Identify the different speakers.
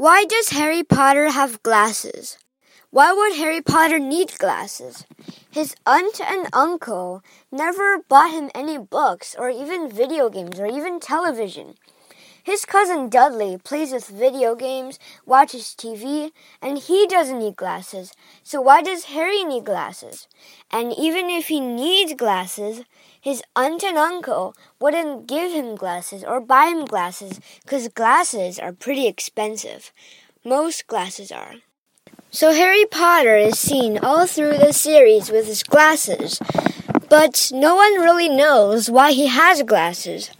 Speaker 1: Why does Harry Potter have glasses? Why would Harry Potter need glasses? His aunt and uncle never bought him any books or even video games or even television. His cousin Dudley plays with video games, watches TV, and he doesn't need glasses. So why does Harry need glasses? And even if he needs glasses, his aunt and uncle wouldn't give him glasses or buy him glasses because glasses are pretty expensive. Most glasses are. So Harry Potter is seen all through the series with his glasses, but no one really knows why he has glasses.